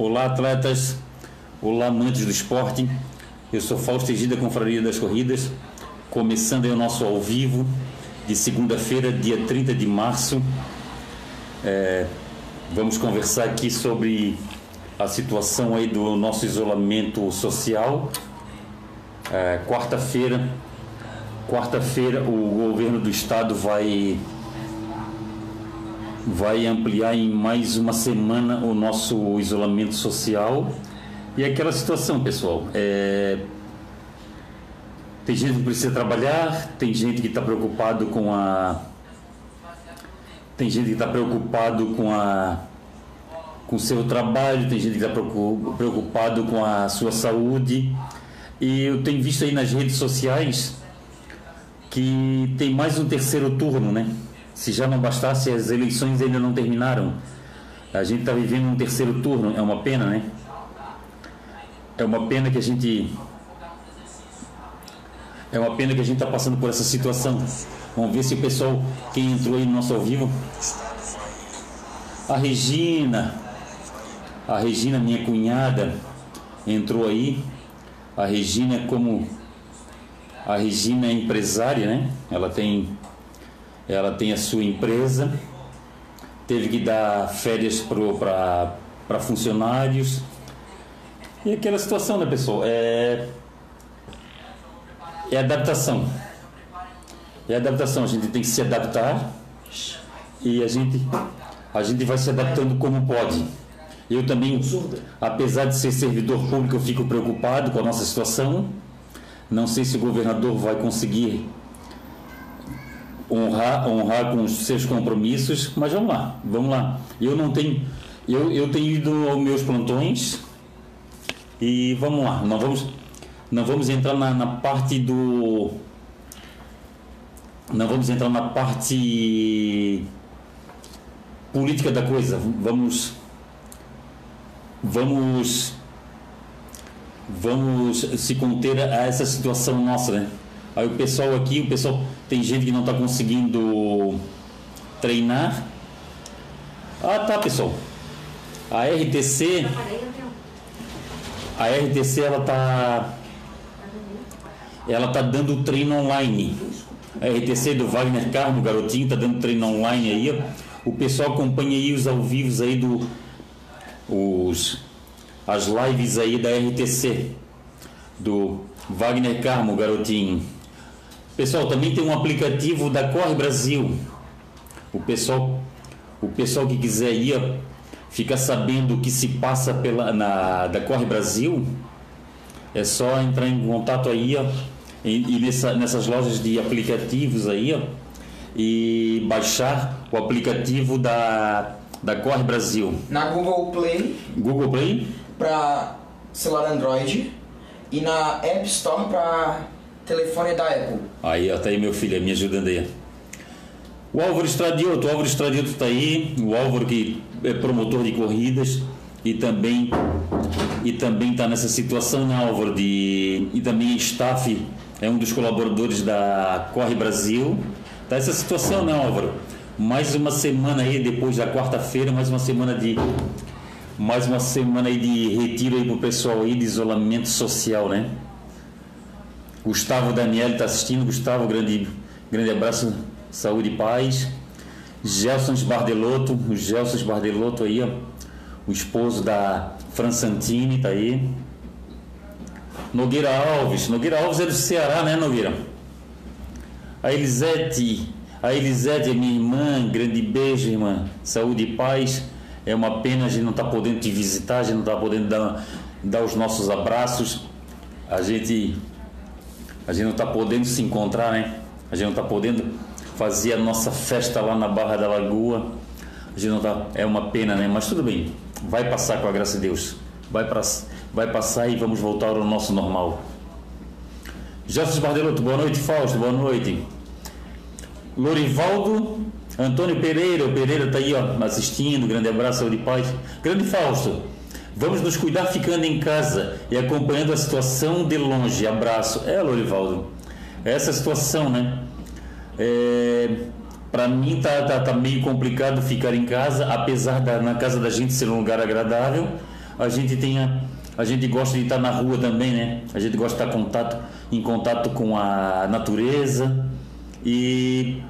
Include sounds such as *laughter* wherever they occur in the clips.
Olá, atletas. Olá, amantes do esporte. Eu sou Fausto Egida, Confraria das Corridas. Começando aí o nosso ao vivo de segunda-feira, dia 30 de março. É, vamos conversar aqui sobre a situação aí do nosso isolamento social. É, quarta-feira, quarta-feira o governo do estado vai vai ampliar em mais uma semana o nosso isolamento social. E aquela situação, pessoal, é... tem gente que precisa trabalhar, tem gente que está preocupado com a. Tem gente que está preocupado com a com seu trabalho, tem gente que está preocupado com a sua saúde. E eu tenho visto aí nas redes sociais que tem mais um terceiro turno, né? Se já não bastasse, as eleições ainda não terminaram. A gente está vivendo um terceiro turno, é uma pena, né? É uma pena que a gente. É uma pena que a gente está passando por essa situação. Vamos ver se o pessoal, quem entrou aí no nosso ao vivo. A Regina, a Regina, minha cunhada, entrou aí. A Regina, como. A Regina é empresária, né? Ela tem ela tem a sua empresa, teve que dar férias para funcionários. E aquela situação, né, pessoal? É, é adaptação. É adaptação, a gente tem que se adaptar e a gente, a gente vai se adaptando como pode. Eu também, apesar de ser servidor público, eu fico preocupado com a nossa situação. Não sei se o governador vai conseguir honrar, honrar com os seus compromissos, mas vamos lá, vamos lá. Eu não tenho, eu, eu tenho ido aos meus plantões e vamos lá, não vamos, não vamos entrar na, na parte do, não vamos entrar na parte política da coisa, vamos, vamos, vamos se conter a essa situação nossa, né? Aí o pessoal aqui, o pessoal tem gente que não está conseguindo treinar. Ah, tá, pessoal. A RTC a RTC ela tá ela tá dando treino online. A RTC do Wagner Carmo, garotinho, tá dando treino online aí. O pessoal acompanha aí os ao vivos aí do os as lives aí da RTC do Wagner Carmo, garotinho. Pessoal, também tem um aplicativo da Corre Brasil. O pessoal, o pessoal que quiser ir ficar sabendo o que se passa pela na da Corre Brasil, é só entrar em contato aí ó, e, e nessa, nessas lojas de aplicativos aí ó, e baixar o aplicativo da da Corre Brasil. Na Google Play. Google Play. Para celular Android e na App Store para telefone da Apple. Aí, ó, tá aí meu filho, me ajudando aí. O Álvaro Estradioto, o Álvaro Estradioto está aí, o Álvaro que é promotor de corridas e também e também está nessa situação, né, Álvaro, de e também staff é um dos colaboradores da Corre Brasil. Tá essa situação, né, Álvaro? Mais uma semana aí depois da quarta-feira, mais uma semana de mais uma semana aí de retiro aí pro pessoal aí de isolamento social, né? Gustavo Daniel está assistindo. Gustavo, grande, grande abraço, saúde e paz. Gelson Bardelotto, o Gelson Bardelotto aí, ó, o esposo da Fran Santini está aí. Nogueira Alves, Nogueira Alves é do Ceará, né, Nogueira? A Elisete, a Elisete é minha irmã, grande beijo, irmã. Saúde e paz. É uma pena a gente não estar tá podendo te visitar, a gente não está podendo dar, dar os nossos abraços. A gente a gente não está podendo se encontrar, né? A gente não está podendo fazer a nossa festa lá na Barra da Lagoa. A gente não tá, é uma pena, né? Mas tudo bem, vai passar com a graça de Deus. Vai, pra, vai passar e vamos voltar ao nosso normal. Jefferson Bardelotto, boa noite, Fausto, boa noite. Lorivaldo Antônio Pereira, o Pereira está aí ó, assistindo, grande abraço, saúde e paz. Grande Fausto, Vamos nos cuidar ficando em casa e acompanhando a situação de longe. Abraço. É, Lorivaldo. Essa situação, né? É, para mim tá, tá, tá, meio complicado ficar em casa, apesar da na casa da gente ser um lugar agradável, a gente tenha a gente gosta de estar na rua também, né? A gente gosta de estar contato, em contato com a natureza e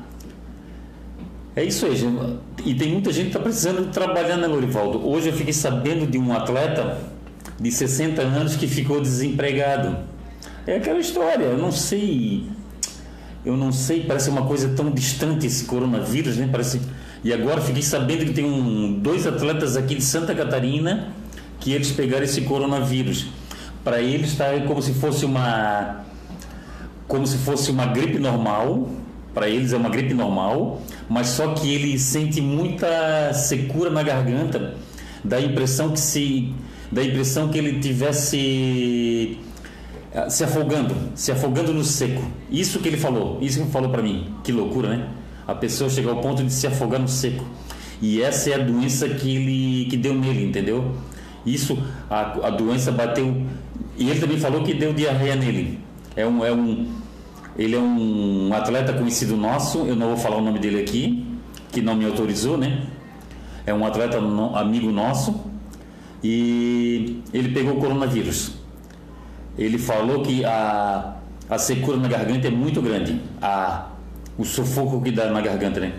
é isso aí, gente. E tem muita gente que está precisando trabalhar, né, Lorivaldo? Hoje eu fiquei sabendo de um atleta de 60 anos que ficou desempregado. É aquela história, eu não sei. Eu não sei, parece uma coisa tão distante esse coronavírus, né? Parece. E agora fiquei sabendo que tem um, dois atletas aqui de Santa Catarina que eles pegaram esse coronavírus. Para eles está como se fosse uma como se fosse uma gripe normal. Para eles é uma gripe normal, mas só que ele sente muita secura na garganta, dá a impressão que se dá a impressão que ele tivesse eh, se afogando, se afogando no seco. Isso que ele falou, isso que ele falou para mim. Que loucura, né? A pessoa chega ao ponto de se afogar no seco. E essa é a doença que ele que deu nele, entendeu? Isso a, a doença bateu e ele também falou que deu diarreia nele. É um é um ele é um atleta conhecido nosso, eu não vou falar o nome dele aqui, que não me autorizou, né? É um atleta no, amigo nosso e ele pegou coronavírus. Ele falou que a, a secura na garganta é muito grande, a, o sufoco que dá na garganta, né?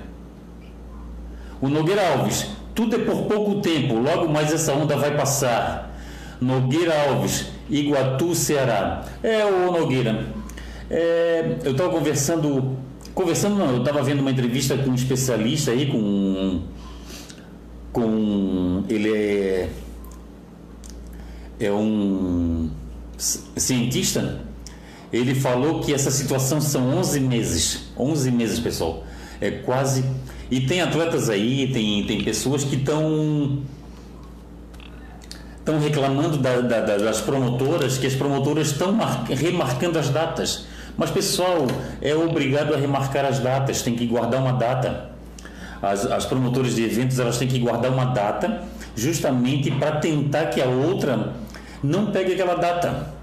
O Nogueira Alves, tudo é por pouco tempo, logo mais essa onda vai passar. Nogueira Alves, Iguatu, Ceará. É o Nogueira. É, eu estava conversando, conversando não, eu estava vendo uma entrevista com um especialista aí, com, com ele é é um cientista, ele falou que essa situação são 11 meses. 11 meses, pessoal. É quase. E tem atletas aí, tem, tem pessoas que estão estão reclamando da, da, das promotoras, que as promotoras estão remarcando as datas. Mas, pessoal, é obrigado a remarcar as datas, tem que guardar uma data. As, as promotoras de eventos elas têm que guardar uma data justamente para tentar que a outra não pegue aquela data,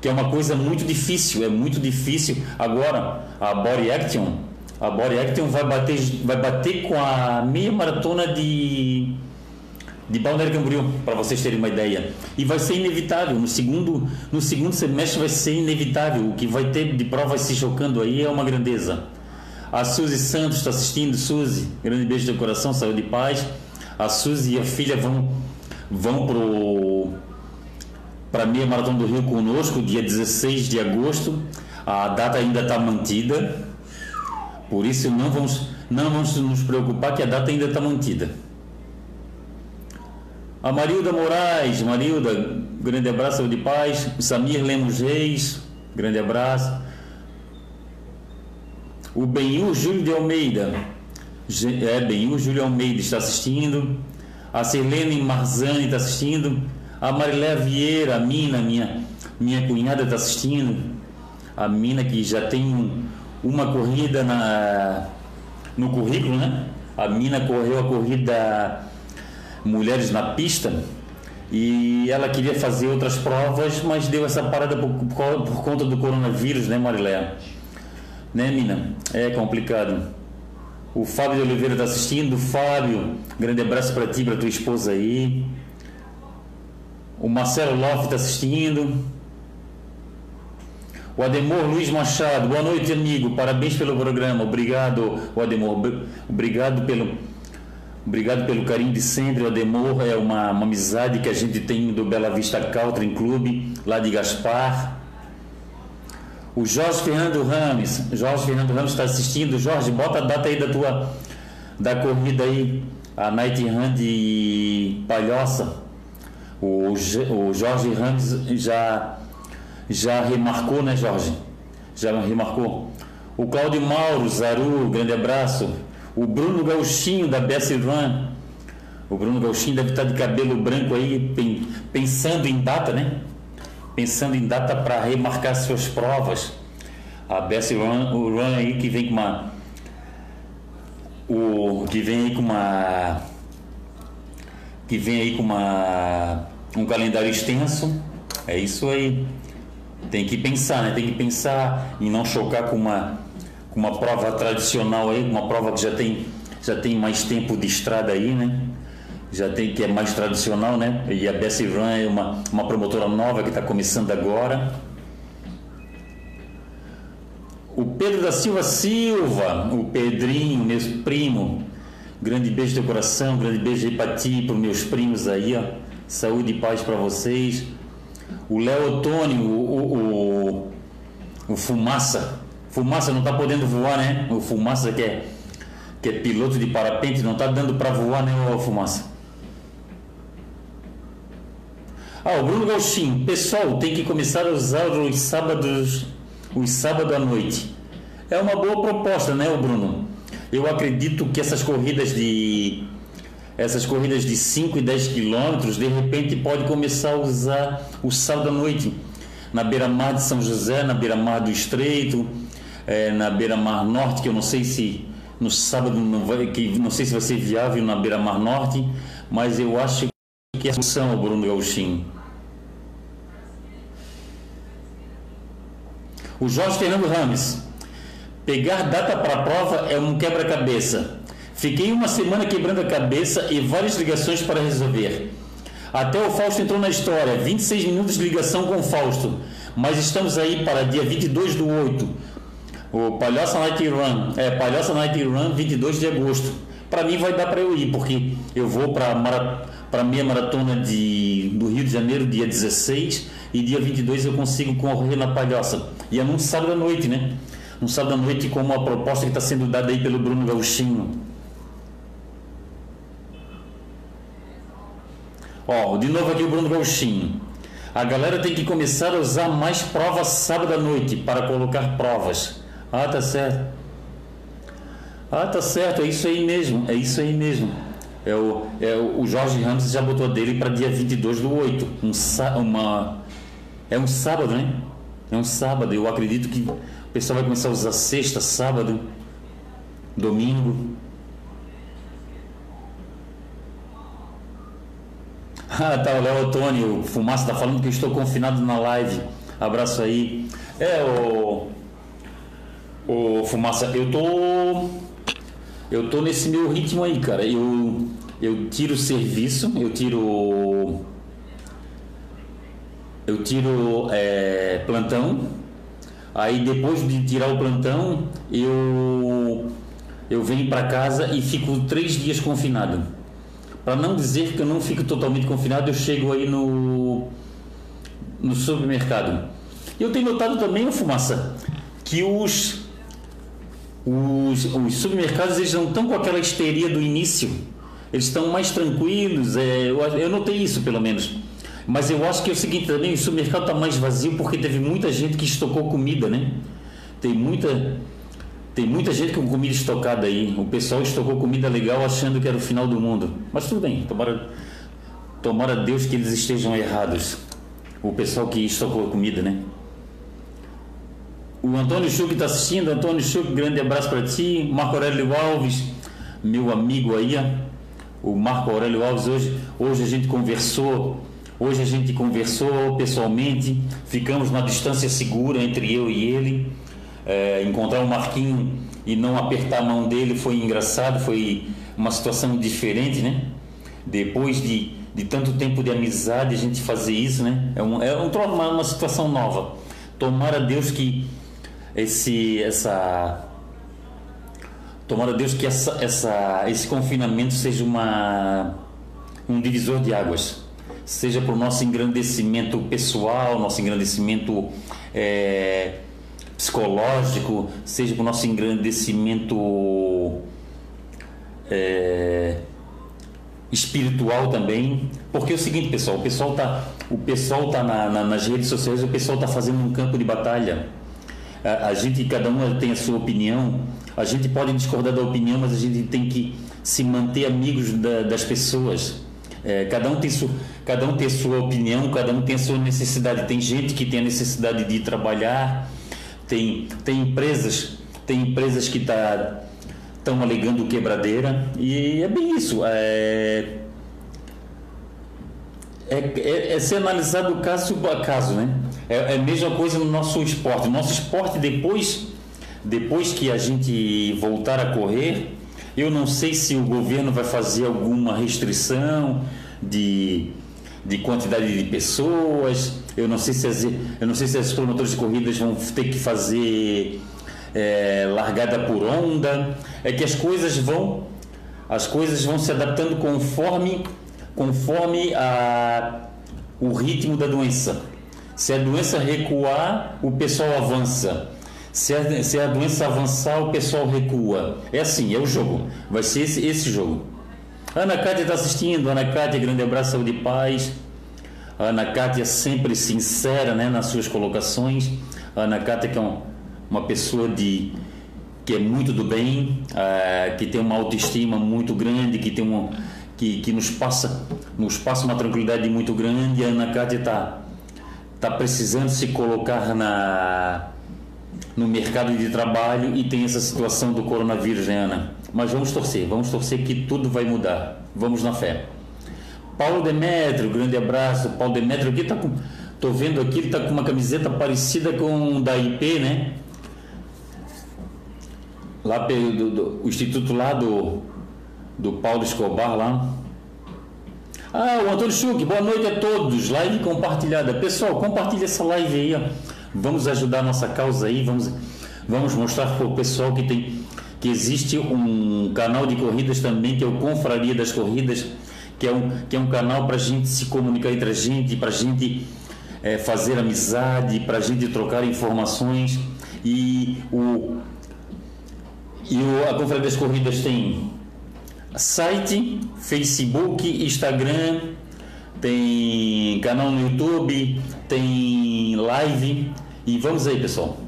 que é uma coisa muito difícil, é muito difícil. Agora, a Body Action, a Body Action vai bater, vai bater com a meia maratona de de Balneário Camboriú, para vocês terem uma ideia. E vai ser inevitável, no segundo, no segundo semestre vai ser inevitável. O que vai ter de provas se chocando aí é uma grandeza. A Suzy Santos está assistindo, Suzy, grande beijo do coração, saúde e paz. A Suzy e a filha vão, vão pro para a meia maratona do Rio conosco, dia 16 de agosto. A data ainda está mantida, por isso não vamos, não vamos nos preocupar que a data ainda está mantida. A Marilda Moraes, Marilda, grande abraço de paz. Samir Lemos Reis, grande abraço. O Benhur Júlio de Almeida, é, Benhur Júlio Almeida está assistindo. A Sirlene Marzani está assistindo. A Marilé Vieira, a Mina, minha, minha cunhada está assistindo. A Mina que já tem uma corrida na, no currículo, né? A Mina correu a corrida Mulheres na Pista e ela queria fazer outras provas, mas deu essa parada por, por, conta do coronavírus, né, Marilé? Né, Mina? É complicado. O Fábio de Oliveira está assistindo. Fábio, grande abraço para ti, para tua esposa aí. O Marcelo Loff está assistindo. O Ademor Luiz Machado, boa noite, amigo. Parabéns pelo programa. Obrigado, Ademor. Obrigado pelo, obrigado pelo carinho de sempre. O Ademor é uma, uma amizade que a gente tem do Bela Vista Country Clube, lá de Gaspar. O Jorge Fernando Rames, Jorge Fernando Ramos está assistindo. Jorge, bota a data aí da tua da corrida aí, a Night Run de Palhoça. O, o Jorge Ramos já, já remarcou, né, Jorge? Já remarcou. O Cláudio Mauro, Zaru, grande abraço. O Bruno Gauchinho, da Bessie Run. O Bruno Gauchinho deve estar de cabelo branco aí, pensando em data, né? Pensando em data para remarcar suas provas. A Bessie Run, o Run aí que vem com uma. O que vem aí com uma que vem aí com uma, um calendário extenso. É isso aí. Tem que pensar, né? Tem que pensar em não chocar com uma, com uma prova tradicional aí, uma prova que já tem, já tem mais tempo de estrada aí, né? já tem que é mais tradicional, né? E a Bessie Run é uma, uma promotora nova que está começando agora. O Pedro da Silva Silva, o Pedrinho, meu primo. Grande beijo do coração, grande beijo aí para ti, para meus primos aí, ó. Saúde e paz para vocês. O Léo Otônio, o, o, o, o Fumaça. Fumaça não está podendo voar, né? O Fumaça que é, que é piloto de parapente, não está dando para voar, né, o Fumaça? Ah, o Bruno Gauchinho. Pessoal, tem que começar a usar os sábados, os sábados à noite. É uma boa proposta, né, o Bruno? Eu acredito que essas corridas de essas corridas de 5 e 10 quilômetros, de repente pode começar a usar o sábado à noite na beira-mar de São José, na beira-mar do Estreito, é, na beira-mar norte, que eu não sei se no sábado não vai, que não sei se vai ser viável na beira-mar norte, mas eu acho que é a solução, Bruno Gauchinho. O Jorge Fernando Rames. Pegar data para a prova é um quebra-cabeça. Fiquei uma semana quebrando a cabeça e várias ligações para resolver. Até o Fausto entrou na história, 26 minutos de ligação com o Fausto. Mas estamos aí para dia 22 do 8. O Palhoça Night Run. É, Palhoça Night Run, 22 de agosto. Para mim vai dar para eu ir, porque eu vou para a meia maratona de, do Rio de Janeiro, dia 16 e dia 22 eu consigo correr na Palhoça. E é num sábado à noite, né? Um sábado à noite com uma proposta que está sendo dada aí pelo Bruno Gauchinho. Ó, de novo aqui o Bruno Gauchinho. A galera tem que começar a usar mais provas sábado à noite para colocar provas. Ah, tá certo. Ah, tá certo, é isso aí mesmo, é isso aí mesmo. É o, é o Jorge Ramos já botou dele para dia 22 do 8, um, uma, é um sábado, né? É um sábado. Eu acredito que o pessoal vai começar a usar sexta, sábado, domingo. Ah, tá, o Léo Otônio, Fumaça tá falando que eu estou confinado na live. Abraço aí. É, o. O Fumaça, eu tô. Eu tô nesse meu ritmo aí, cara. Eu, eu tiro serviço, eu tiro eu tiro é, plantão, aí depois de tirar o plantão, eu, eu venho para casa e fico três dias confinado. Para não dizer que eu não fico totalmente confinado, eu chego aí no, no supermercado. Eu tenho notado também, Fumaça, que os, os, os supermercados eles não estão com aquela histeria do início. Eles estão mais tranquilos. É, eu, eu notei isso, pelo menos mas eu acho que é o seguinte também, o supermercado está mais vazio porque teve muita gente que estocou comida, né? Tem muita, tem muita gente com comida estocada aí. O pessoal estocou comida legal achando que era o final do mundo. Mas tudo bem, tomara, tomara Deus que eles estejam errados. O pessoal que estocou comida, né? O Antônio Chuc está assistindo. Antônio Chuc, grande abraço para ti. Marco Aurélio Alves, meu amigo aí. O Marco Aurélio Alves, hoje, hoje a gente conversou Hoje a gente conversou pessoalmente, ficamos na distância segura entre eu e ele. É, encontrar o Marquinho e não apertar a mão dele foi engraçado, foi uma situação diferente, né? Depois de, de tanto tempo de amizade, a gente fazer isso, né? É, um, é um, uma, uma situação nova. Tomara Deus que esse, essa Tomara Deus que essa, essa, esse confinamento seja uma, um divisor de águas seja para o nosso engrandecimento pessoal, nosso engrandecimento é, psicológico, seja para o nosso engrandecimento é, espiritual também. Porque é o seguinte, pessoal, o pessoal está o pessoal tá na, na, nas redes sociais, o pessoal está fazendo um campo de batalha. A, gente, cada um tem a sua opinião, a gente pode discordar da opinião, mas a gente tem que se manter amigos da, das pessoas. É, cada, um tem su, cada um tem sua opinião, cada um tem a sua necessidade. Tem gente que tem a necessidade de trabalhar, tem, tem empresas, tem empresas que tá, estão alegando quebradeira, e é bem isso. É, é, é, é ser analisado caso a caso, né? É, é a mesma coisa no nosso esporte. Nosso esporte, depois, depois que a gente voltar a correr, Eu não sei se o governo vai fazer alguma restrição de, de quantidade de pessoas. Eu não sei se as, eu não sei se as promotores de corridas vão ter que fazer é, largada por onda. É que as coisas vão as coisas vão se adaptando conforme conforme a, o ritmo da doença. Se a doença recuar, o pessoal avança. Se a, se a doença avançar, o pessoal recua. É assim, é o jogo. Vai ser esse, esse jogo. Ana Cátia está assistindo. Ana Cátia, grande abraço, saúde e paz. Ana Cátia sempre sincera né, nas suas colocações. Ana Cátia que é um, uma pessoa de que é muito do bem, uh, que tem uma autoestima muito grande, que tem um, que, que nos passa nos passa uma tranquilidade muito grande. Ana Cátia está tá precisando se colocar na no mercado de trabalho e tem essa situação do coronavírus, né, Ana? Mas vamos torcer, vamos torcer que tudo vai mudar. Vamos na fé. Paulo Demetrio, grande abraço. Paulo Demetrio aqui tá com. Tô vendo aqui, ele tá com uma camiseta parecida com da IP, né? Lá pelo do, do, o instituto lá do, do Paulo Escobar lá. Ah, o Antônio Schuch, boa noite a todos. Live compartilhada. Pessoal, compartilha essa live aí, ó. Vamos ajudar a nossa causa aí, vamos, vamos mostrar para o pessoal que tem que existe um canal de corridas também, que é o Confraria das Corridas, que é um, que é um canal para a gente se comunicar entre a gente, para a gente é, fazer amizade, para a gente trocar informações. E, o, e o, a Confraria das Corridas tem site, Facebook, Instagram, tem canal no YouTube, tem live. E vamos aí, pessoal.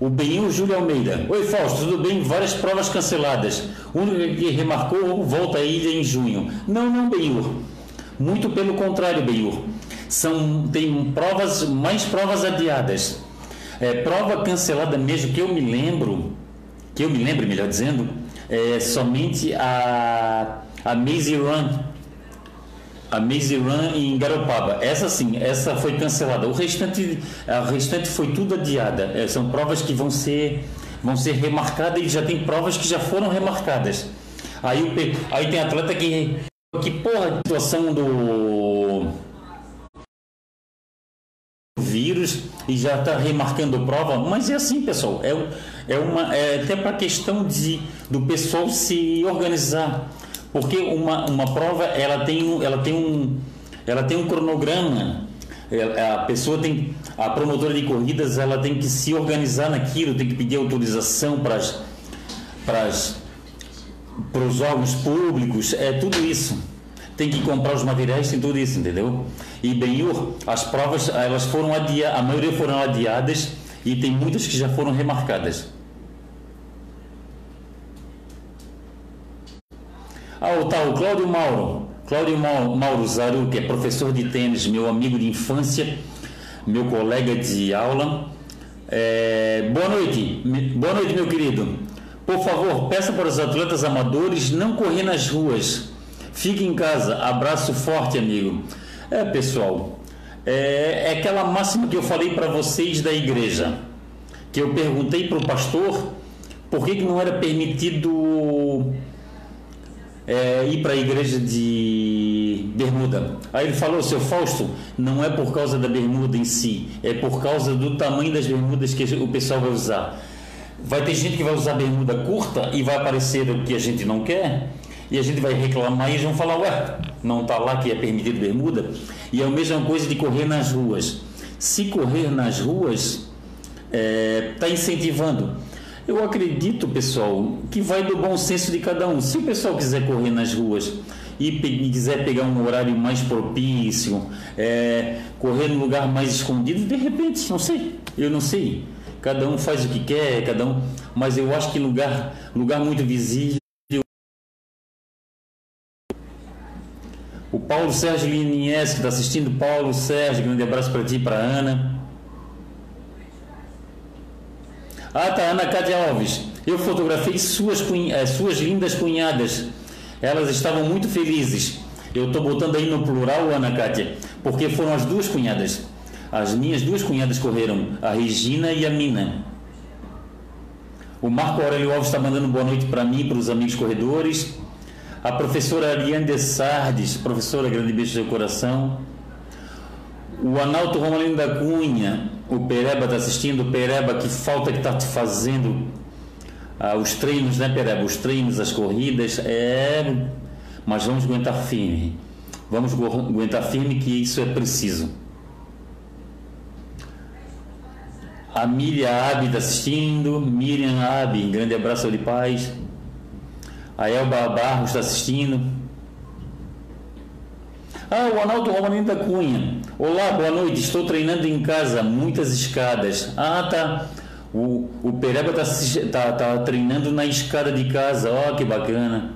O Benil Júlio Almeida. Oi, Fausto, tudo bem? Várias provas canceladas. O único que remarcou volta à ilha em junho. Não, não, Benhur. Muito pelo contrário, Benhur. São, tem provas, mais provas adiadas. É, prova cancelada mesmo, que eu me lembro, que eu me lembro, melhor dizendo, é somente a, a Maze Run, a Maze Run em Garopaba. Essa sim, essa foi cancelada. O restante, a restante foi tudo adiada. É, são provas que vão ser, vão ser remarcadas e já tem provas que já foram remarcadas. Aí, o, aí tem atleta que, que porra, a situação do vírus e já está remarcando prova, mas é assim, pessoal. É, é, uma, é até para questão de, do pessoal se organizar. Porque uma, uma prova ela tem, ela tem um ela tem um cronograma. A pessoa tem a promotora de corridas ela tem que se organizar naquilo tem que pedir autorização para para os órgãos públicos é tudo isso. Tem que comprar os materiais tem tudo isso entendeu e bem as provas elas foram adiadas a maioria foram adiadas e tem muitas que já foram remarcadas Ah, o tal Cláudio Mauro. Cláudio Mauro Zaru, que é professor de tênis, meu amigo de infância, meu colega de aula. É, boa noite, boa noite, meu querido. Por favor, peça para os atletas amadores não correr nas ruas. Fique em casa. Abraço forte, amigo. É, pessoal, é, é aquela máxima que eu falei para vocês da igreja, que eu perguntei para o pastor por que, que não era permitido é, ir para a igreja de bermuda. Aí ele falou, seu Fausto, não é por causa da bermuda em si, é por causa do tamanho das bermudas que o pessoal vai usar. Vai ter gente que vai usar bermuda curta e vai aparecer o que a gente não quer, e a gente vai reclamar e eles vão falar, ué, não está lá que é permitido bermuda? E é a mesma coisa de correr nas ruas. Se correr nas ruas, está é, tá incentivando eu acredito, pessoal, que vai do bom senso de cada um. Se o pessoal quiser correr nas ruas e, e quiser pegar um horário mais propício, é, correr num lugar mais escondido, de repente, não sei, eu não sei. Cada um faz o que quer, cada um. Mas eu acho que lugar, lugar muito visível. O Paulo Sérgio Linies, que está assistindo. Paulo Sérgio, grande abraço para ti e para Ana. Ah, tá, Ana Cátia Alves. Eu fotografei suas, cunha, suas lindas cunhadas. Elas estavam muito felizes. Eu estou botando aí no plural, Ana Cátia, porque foram as duas cunhadas. As minhas duas cunhadas correram, a Regina e a Mina. O Marco Aurélio Alves está mandando boa noite para mim, para os amigos corredores. A professora Ariane de Sardes, professora, grande beijo do coração. O Analto Romalino da Cunha, o Pereba está assistindo, Pereba, que falta que está fazendo ah, os treinos, né, Pereba? Os treinos, as corridas, é. Mas vamos aguentar firme. Vamos aguentar firme que isso é preciso. A Miriam Abi está assistindo. Miriam Abi, grande abraço de paz. A Elba Barros está assistindo. Ah, o Arnaldo Romanino da Cunha. Olá, boa noite. Estou treinando em casa, muitas escadas. Ah, tá. O, o Pereba está tá, tá treinando na escada de casa. Ó, oh, que bacana.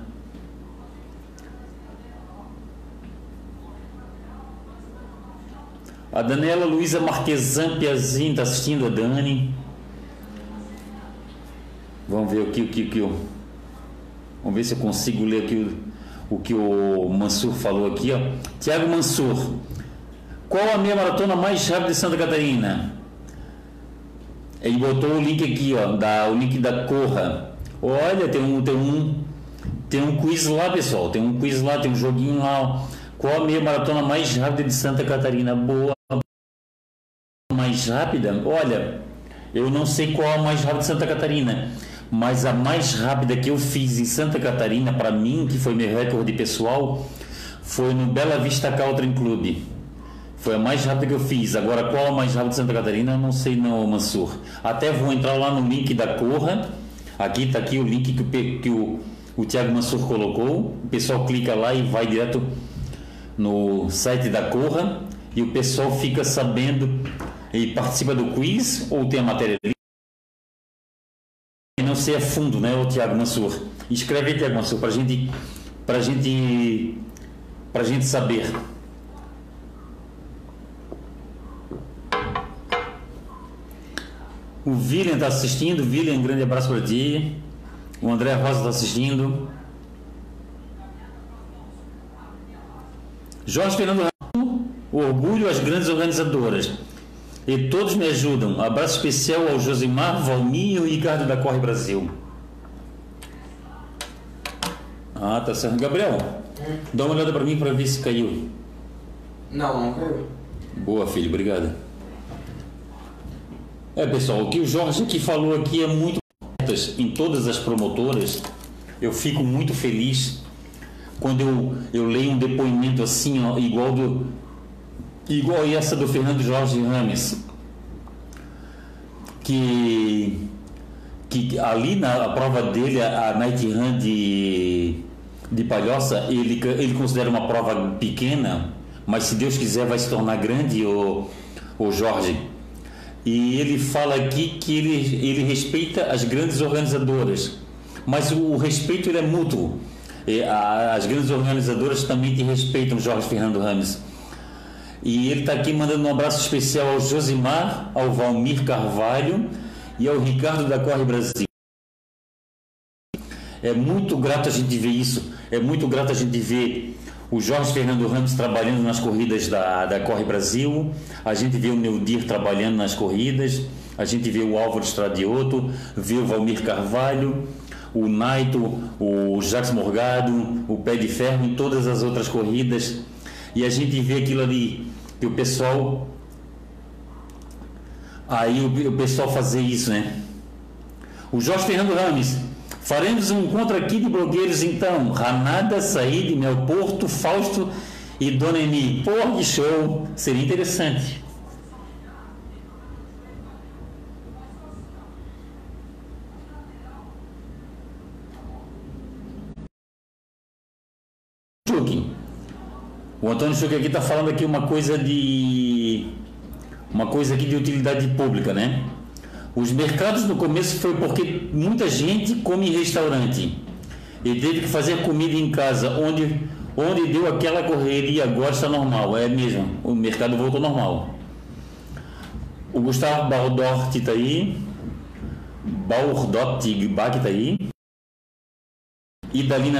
A Daniela Luiza Marquesan Piazin está assistindo a Dani. Vamos ver aqui o que, que eu. Vamos ver se eu consigo ler aqui o, o que o Mansur falou aqui. Ó. Tiago Mansur. Qual a meia maratona mais rápida de Santa Catarina? Ele botou o link aqui, ó, da, o link da Corra. Olha, tem um, tem um, tem um quiz lá, pessoal. Tem um quiz lá, tem um joguinho lá. Ó. Qual a meia maratona mais rápida de Santa Catarina? Boa mais rápida, olha, eu não sei qual a mais rápida de Santa Catarina, mas a mais rápida que eu fiz em Santa Catarina, para mim, que foi meu recorde pessoal, foi no Bela Vista Country Club. Foi a mais rápida que eu fiz. Agora, qual a mais rápida de Santa Catarina, eu não sei não, Mansur. Até vou entrar lá no link da Corra. Aqui está aqui o link que, o, que o, o Thiago Mansur colocou. O pessoal clica lá e vai direto no site da Corra e o pessoal fica sabendo e participa do quiz ou tem a matéria sei a fundo, né, o Tiago Mansur? Escreve aí, Tiago Mansur, para gente, a gente, pra gente saber. O William está assistindo. William, grande abraço para ti. O André Rosa está assistindo. Jorge Fernando orgulho às grandes organizadoras. E todos me ajudam. Abraço especial ao Josimar, Valmir e o Ricardo da Corre Brasil. Ah, tá certo. Gabriel, hum. dá uma olhada para mim para ver se caiu. Não, não caiu. Boa, filho, obrigado. É, pessoal, o que o Jorge aqui falou aqui é muito em todas as promotoras. Eu fico muito feliz quando eu, eu leio um depoimento assim, ó, igual do, igual essa do Fernando Jorge Rames, que, que ali na prova dele, a Night Run de, de Palhoça, ele, ele considera uma prova pequena, mas se Deus quiser vai se tornar grande, o, o Jorge. E ele fala aqui que ele, ele respeita as grandes organizadoras, mas o, o respeito ele é mútuo. E a, as grandes organizadoras também te respeitam, Jorge Fernando Rames. E ele está aqui mandando um abraço especial ao Josimar, ao Valmir Carvalho e ao Ricardo da Corre Brasil. É muito grato a gente ver isso, é muito grato a gente ver o Jorge Fernando Ramos trabalhando nas corridas da, da Corre Brasil, a gente vê o Neudir trabalhando nas corridas, a gente vê o Álvaro Estradioto, vê o Valmir Carvalho, o Naito, o Jacques Morgado, o Pé de Ferro em todas as outras corridas, e a gente vê aquilo ali que o pessoal aí o, o pessoal fazer isso, né? O Jorge Fernando Rames, faremos um encontro aqui de blogueiros então, Ranada, Saíde, Mel Porto, Fausto e Dona Emi. Porra, que show! Seria interessante. O Antônio Chuque aqui está falando aqui uma coisa de uma coisa aqui de utilidade pública, né? Os mercados no começo foi porque muita gente come em restaurante e teve que fazer comida em casa, onde onde deu aquela correria, agora está normal, é mesmo, o mercado voltou normal. O Gustavo Baldort está aí, Baldort Bach está aí,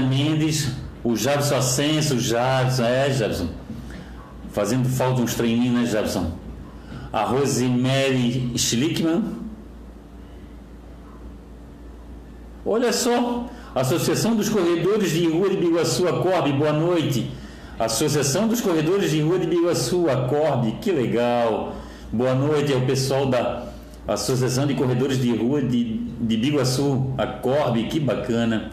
Mendes, o Jabson Ascenso, o Jabson, é, Jabson. Fazendo falta uns treininhos, né, Jabson? A Rosemary Schlickman. Olha só, Associação dos Corredores de Rua de Biguaçu, Acorbe, boa noite. Associação dos Corredores de Rua de Biguaçu, Acorbe, que legal. Boa noite ao pessoal da Associação de Corredores de Rua de, de Biguaçu, Acorbe, que bacana.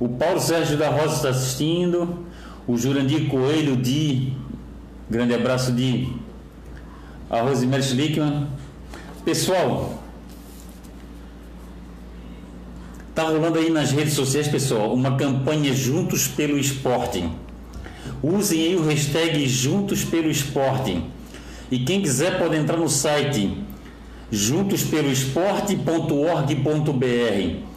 O Paulo Sérgio da Rosa está assistindo. O Jurandir Coelho de. Grande abraço de. A Rosemary Schlickman. Pessoal, Tá rolando aí nas redes sociais, pessoal, uma campanha Juntos pelo Esporte. Usem aí o hashtag Juntos pelo Esporte. E quem quiser pode entrar no site juntospeloesporte.org.br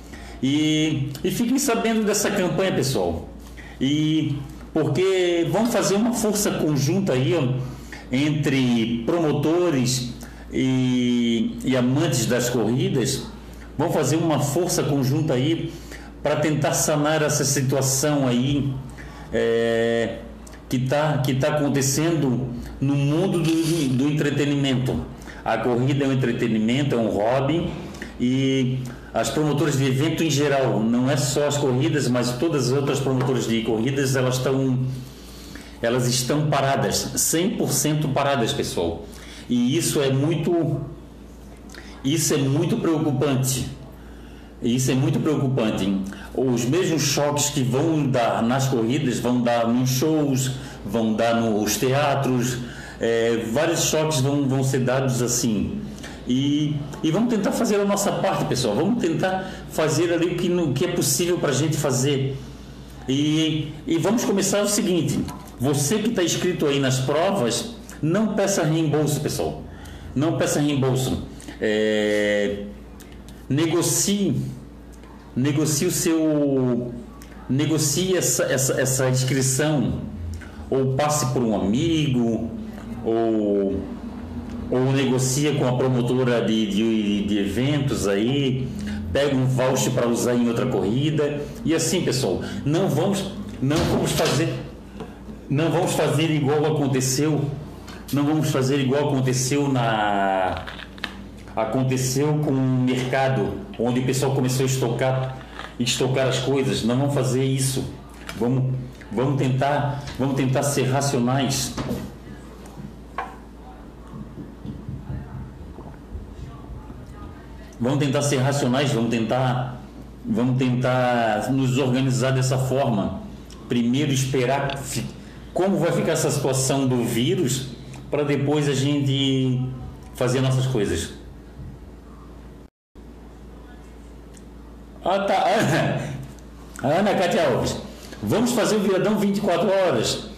e, e fiquem sabendo dessa campanha, pessoal. E porque vamos fazer uma força conjunta aí entre promotores e, e amantes das corridas Vamos fazer uma força conjunta aí para tentar sanar essa situação aí é, que está que tá acontecendo no mundo do, do entretenimento. A corrida é um entretenimento, é um hobby e as promotoras de evento em geral, não é só as corridas, mas todas as outras promotoras de corridas, elas estão elas estão paradas, 100% paradas, pessoal. E isso é muito isso é muito preocupante. Isso é muito preocupante. Os mesmos choques que vão dar nas corridas vão dar nos shows, vão dar nos teatros, é, vários choques vão, vão ser dados assim. E, e vamos tentar fazer a nossa parte, pessoal. Vamos tentar fazer ali o que, o que é possível para a gente fazer. E, e vamos começar o seguinte: você que está inscrito aí nas provas, não peça reembolso, pessoal. Não peça reembolso é, negocie, negocie o seu, negocie essa, essa, essa inscrição, ou passe por um amigo, ou, ou negocia com a promotora de, de, de eventos aí, pega um voucher para usar em outra corrida, e assim pessoal, não vamos, não vamos fazer, não vamos fazer igual aconteceu, não vamos fazer igual aconteceu na aconteceu com o mercado, onde o pessoal começou a estocar, estocar as coisas. Não vamos fazer isso. Vamos, vamos tentar, vamos tentar ser racionais. Vamos tentar ser racionais, vamos tentar, vamos tentar nos organizar dessa forma. Primeiro esperar como vai ficar essa situação do vírus para depois a gente fazer nossas coisas. Ah, tá. Ana, *laughs* Ana Cátia Alves. Vamos fazer o viradão 24 horas.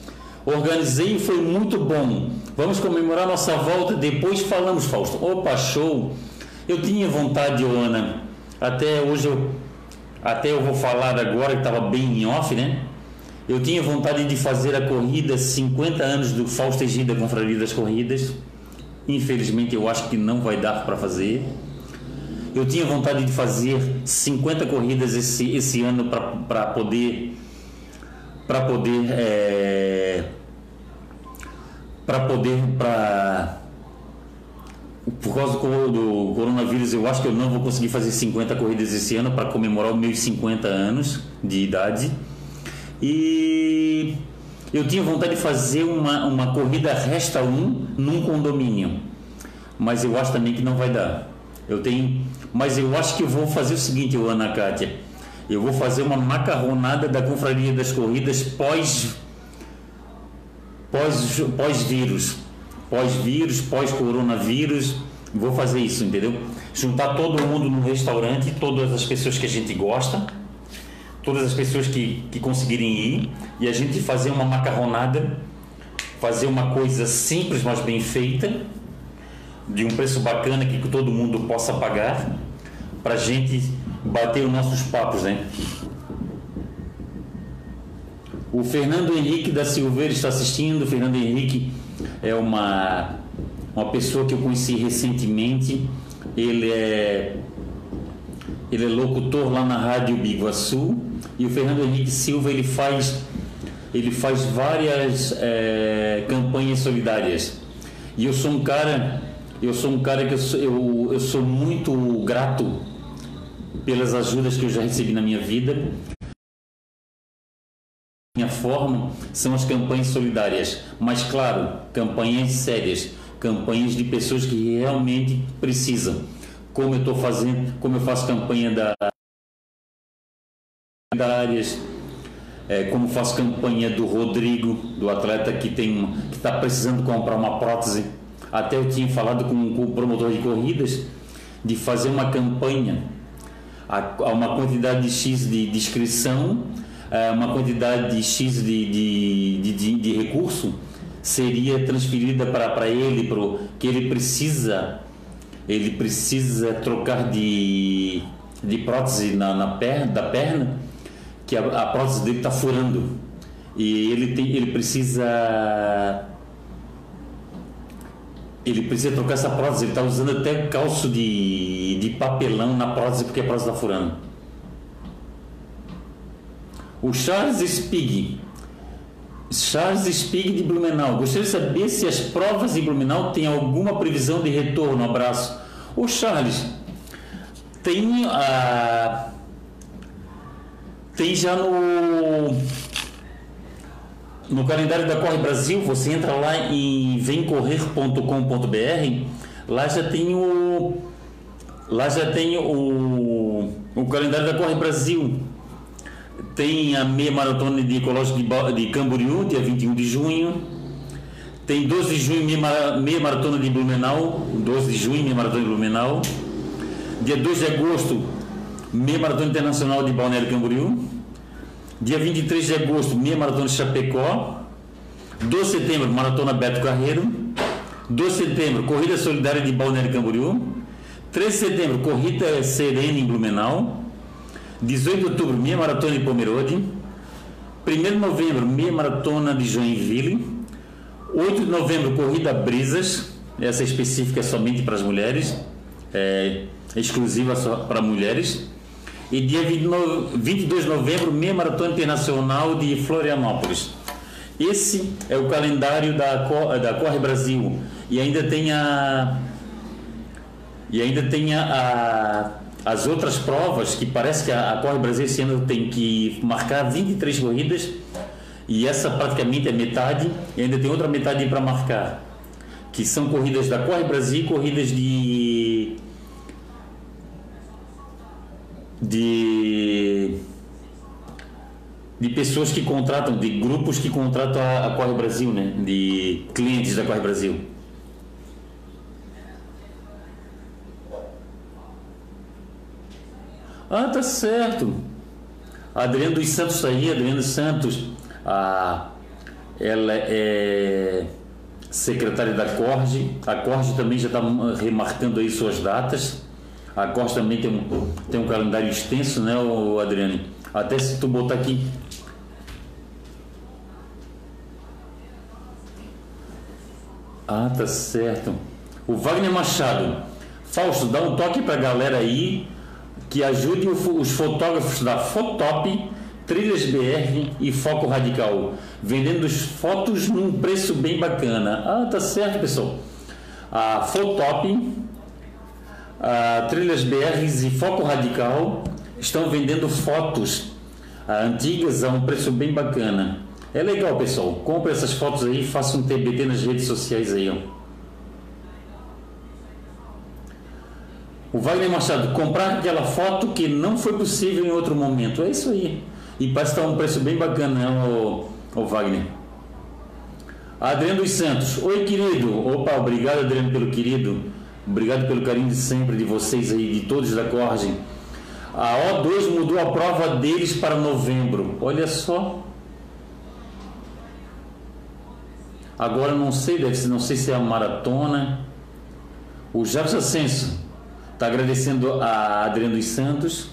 Organizei e foi muito bom. Vamos comemorar nossa volta. Depois falamos, Fausto. Opa, show. Eu tinha vontade, Ana. Até hoje eu. Até eu vou falar agora que estava bem em off, né? Eu tinha vontade de fazer a corrida 50 anos do Fausto Egida Confraria das Corridas. Infelizmente eu acho que não vai dar para fazer. Eu tinha vontade de fazer 50 corridas esse, esse ano para poder para poder é, para poder para por causa do coronavírus eu acho que eu não vou conseguir fazer 50 corridas esse ano para comemorar os meus 50 anos de idade e eu tinha vontade de fazer uma, uma corrida resta um num condomínio mas eu acho também que não vai dar eu tenho mas eu acho que eu vou fazer o seguinte, Ana Cátia. Eu vou fazer uma macarronada da Confraria das Corridas pós pós pós vírus, pós vírus, pós coronavírus. Vou fazer isso, entendeu? Juntar todo mundo no restaurante, todas as pessoas que a gente gosta, todas as pessoas que, que conseguirem ir, e a gente fazer uma macarronada, fazer uma coisa simples, mas bem feita, de um preço bacana que todo mundo possa pagar para a gente bater os nossos papos, né? O Fernando Henrique da Silveira está assistindo. Fernando Henrique é uma, uma pessoa que eu conheci recentemente. Ele é, ele é locutor lá na Rádio Biguaçu. E o Fernando Henrique Silva ele faz, ele faz várias é, campanhas solidárias. E eu sou um cara, eu sou um cara que eu sou, eu, eu sou muito grato pelas ajudas que eu já recebi na minha vida. Minha forma são as campanhas solidárias, mas claro, campanhas sérias, campanhas de pessoas que realmente precisam. Como eu estou fazendo, como eu faço campanha da áreas, é, como faço campanha do Rodrigo, do atleta que tem que está precisando comprar uma prótese. Até eu tinha falado com, com o promotor de corridas de fazer uma campanha a, a uma quantidade de X de, de inscrição, uma quantidade de X de, de, de, de recurso seria transferida para ele, pro, que ele precisa ele precisa trocar de, de prótese na, na perna, da perna, que a, a prótese dele está furando. E ele, tem, ele precisa ele precisa trocar essa prótese, ele está usando até calço de, de papelão na prótese porque a prótese está furando. O Charles Spig, Charles Spig de Blumenau, gostaria de saber se as provas de Blumenau têm alguma previsão de retorno. Abraço. O Charles, tem a. tem já no no calendário da Corre Brasil, você entra lá em vemcorrer.com.br, lá já tem o lá já tem o, o calendário da Corre Brasil. Tem a meia maratona de ecológico de, de Camboriú, dia 21 de junho. Tem 12 de junho, meia, maratona de Blumenau, 12 de junho, meia maratona de Blumenau. Dia 2 de agosto, meia maratona internacional de Balneário Camboriú. Dia 23 de agosto, meia maratona de Chapecó. 2 de setembro, maratona Beto Carreiro. 2 de setembro, corrida solidária de Balneário Camboriú. 3 de setembro, corrida serena em Blumenau. 18 de outubro, meia maratona de Pomerode. 1 de novembro, meia maratona de Joinville. 8 de novembro, corrida Brisas. Essa é específica é somente para as mulheres. É exclusiva só para mulheres. E dia 22 de novembro, meia maratona internacional de Florianópolis. Esse é o calendário da, da Corre Brasil. E ainda tem a. E ainda tem a, a as outras provas, que parece que a, a Corre Brasil esse ano tem que marcar 23 corridas. E essa praticamente é metade. E ainda tem outra metade para marcar. Que são corridas da Corre Brasil corridas de de de pessoas que contratam, de grupos que contratam a, a Corre Brasil, né? De clientes da Corre Brasil. Ah, tá certo. Adriano dos Santos tá aí, Adriano dos Santos. Ah, ela é secretária da Corge. A Corge também já está remarcando aí suas datas. A Costa também tem um, tem um calendário extenso, né, Adriane? Até se tu botar aqui. Ah, tá certo. O Wagner Machado. Fausto, dá um toque pra galera aí que ajude os fotógrafos da Fotop, Trilhas BR e Foco Radical, vendendo fotos num preço bem bacana. Ah, tá certo, pessoal. A Fotop a Trilhas BRs e Foco Radical estão vendendo fotos antigas a um preço bem bacana. É legal, pessoal. Compre essas fotos aí faça um TBT nas redes sociais aí. Ó. O Wagner Machado, comprar aquela foto que não foi possível em outro momento. É isso aí. E parece estar um preço bem bacana, né, o, o Wagner? Adriano dos Santos. Oi, querido. Opa, obrigado, Adriano, pelo querido. Obrigado pelo carinho de sempre de vocês aí, de todos da Corge. A O2 mudou a prova deles para novembro. Olha só. Agora não sei, deve ser, não sei se é a maratona. O Jefferson Ascenso está agradecendo a Adriano dos Santos.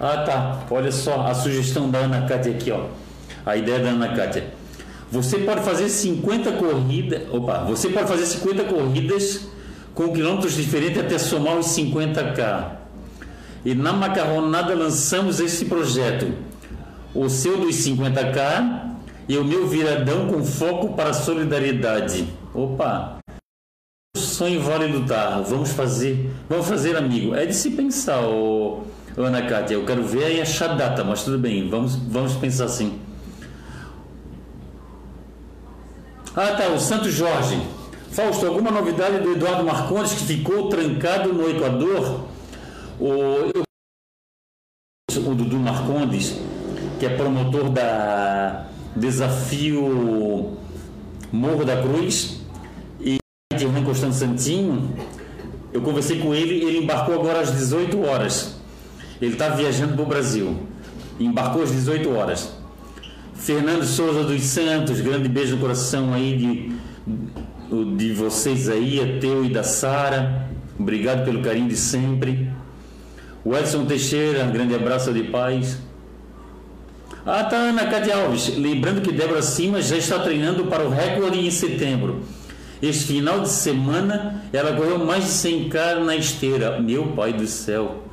Ah, tá. Olha só a sugestão da Ana Cátia aqui, ó. A ideia da Ana Cátia. Você pode fazer 50 corridas. Opa, você pode fazer 50 corridas com quilômetros diferentes até somar os 50k. E na macarronada lançamos esse projeto. O seu dos 50k e o meu viradão com foco para a solidariedade. Opa! O sonho vale lutar. Vamos fazer, vamos fazer amigo. É de se pensar, ô, Ana Cátia. Eu quero ver e achar data, mas tudo bem. Vamos, vamos pensar assim. Ah, tá. O Santo Jorge. Fausto, alguma novidade do Eduardo Marcondes que ficou trancado no Equador? O, o Dudu Marcondes, que é promotor da Desafio Morro da Cruz, e Renan Constante Santinho, eu conversei com ele, ele embarcou agora às 18 horas. Ele está viajando para o Brasil. Embarcou às 18 horas. Fernando Souza dos Santos, grande beijo no coração aí de, de vocês aí, teu e da Sara. Obrigado pelo carinho de sempre. O Edson Teixeira, grande abraço de paz. Ah, tá, Ana Cátia Alves. Lembrando que Débora Simas já está treinando para o recorde em setembro. Este final de semana ela correu mais de 100k na esteira. Meu pai do céu.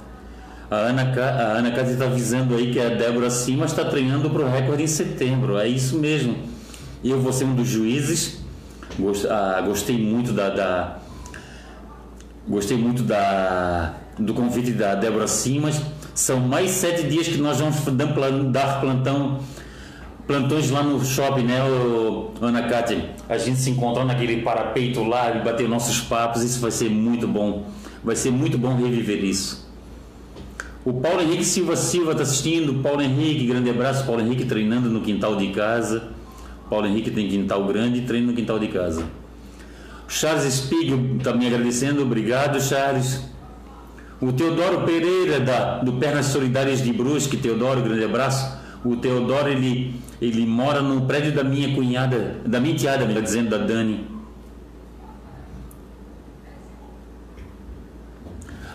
A Ana, a Ana Cátia está avisando aí que a Débora Simas está treinando para o recorde em setembro. É isso mesmo. Eu vou ser um dos juízes. Ah, gostei muito da, da gostei muito da, do convite da Débora Simas. São mais sete dias que nós vamos dar plantão, plantões lá no shopping, né, Ana Cátia? A gente se encontrar naquele parapeito lá e bater nossos papos. Isso vai ser muito bom. Vai ser muito bom reviver isso. O Paulo Henrique Silva Silva está assistindo. Paulo Henrique, grande abraço. Paulo Henrique treinando no quintal de casa. Paulo Henrique tem quintal grande e treina no quintal de casa. Charles Spiegel também agradecendo. Obrigado, Charles. O Teodoro Pereira, da, do Pernas Solidárias de Brusque. Teodoro, grande abraço. O Teodoro, ele, ele mora no prédio da minha cunhada, da minha tiada, melhor dizendo, da Dani.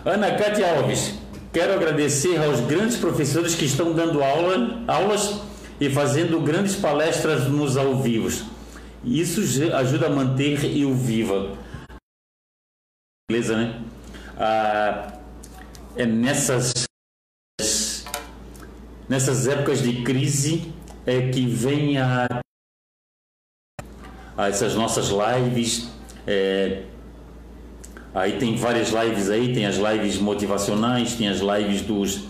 Ana Cátia Alves. Quero agradecer aos grandes professores que estão dando aula, aulas e fazendo grandes palestras nos ao vivos. Isso ajuda a manter o viva. Beleza, né? Ah, é nessas nessas épocas de crise é que vem a, a essas nossas lives é, Aí tem várias lives aí, tem as lives motivacionais, tem as lives dos,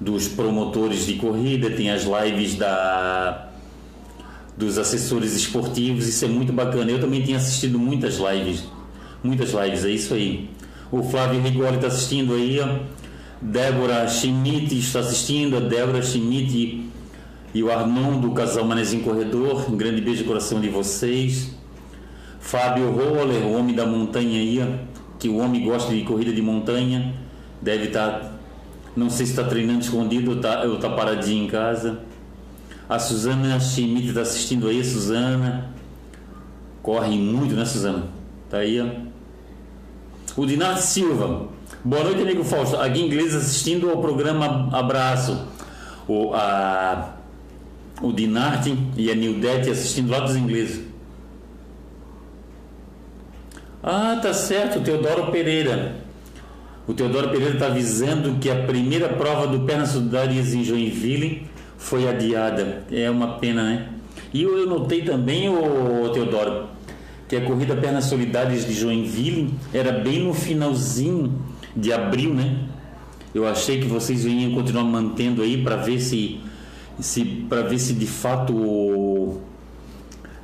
dos promotores de corrida, tem as lives da, dos assessores esportivos, isso é muito bacana. Eu também tenho assistido muitas lives, muitas lives, é isso aí. O Flávio Rigoli está assistindo aí, ó. Débora Schmidt está assistindo, a Débora Schmidt e o Arnon do Casal Manezinho Corredor. Um grande beijo no coração de vocês. Fábio Roller, o homem da montanha aí, que o homem gosta de corrida de montanha, deve estar, tá, não sei se está treinando escondido ou está tá paradinho em casa. A Suzana Schmidt está assistindo aí, Suzana. Corre muito, né, Suzana? Tá aí, ó. O Dinarte Silva. Boa noite, amigo Fausto. Aqui em inglês assistindo ao programa Abraço. O, a, o Dinarte e a Nildete assistindo lá dos ingleses. Ah, tá certo, o Teodoro Pereira. O Teodoro Pereira está avisando que a primeira prova do Pernas Solidárias em Joinville foi adiada. É uma pena, né? E eu notei também, o Teodoro, que a corrida Pernas Solidárias de Joinville era bem no finalzinho de abril, né? Eu achei que vocês iam continuar mantendo aí para ver se, se para ver se de fato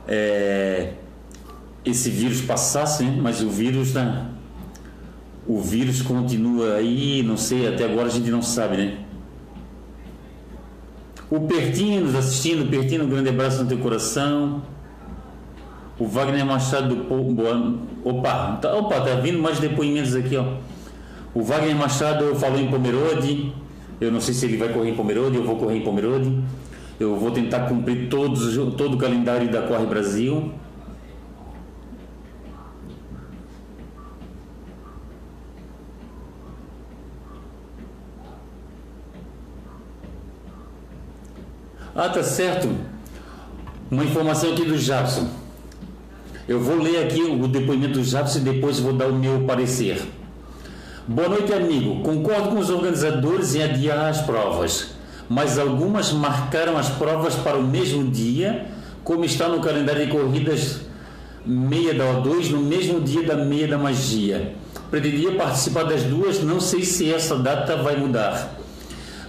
é, esse vírus passasse, né? mas o vírus, né? o vírus continua aí, não sei, até agora a gente não sabe, né? O Pertinho nos assistindo, Pertinho, um grande abraço no teu coração. O Wagner Machado do Boa... Opa, tá, opa, tá vindo mais depoimentos aqui, ó. O Wagner Machado falou em Pomerode. Eu não sei se ele vai correr em Pomerode, eu vou correr em Pomerode. Eu vou tentar cumprir todos, todo o calendário da Corre Brasil. Ah, tá certo. Uma informação aqui do Jabson. Eu vou ler aqui o depoimento do Jabson e depois vou dar o meu parecer. Boa noite, amigo. Concordo com os organizadores em adiar as provas, mas algumas marcaram as provas para o mesmo dia, como está no calendário de corridas meia da O2 no mesmo dia da meia da magia. Pretendia participar das duas, não sei se essa data vai mudar.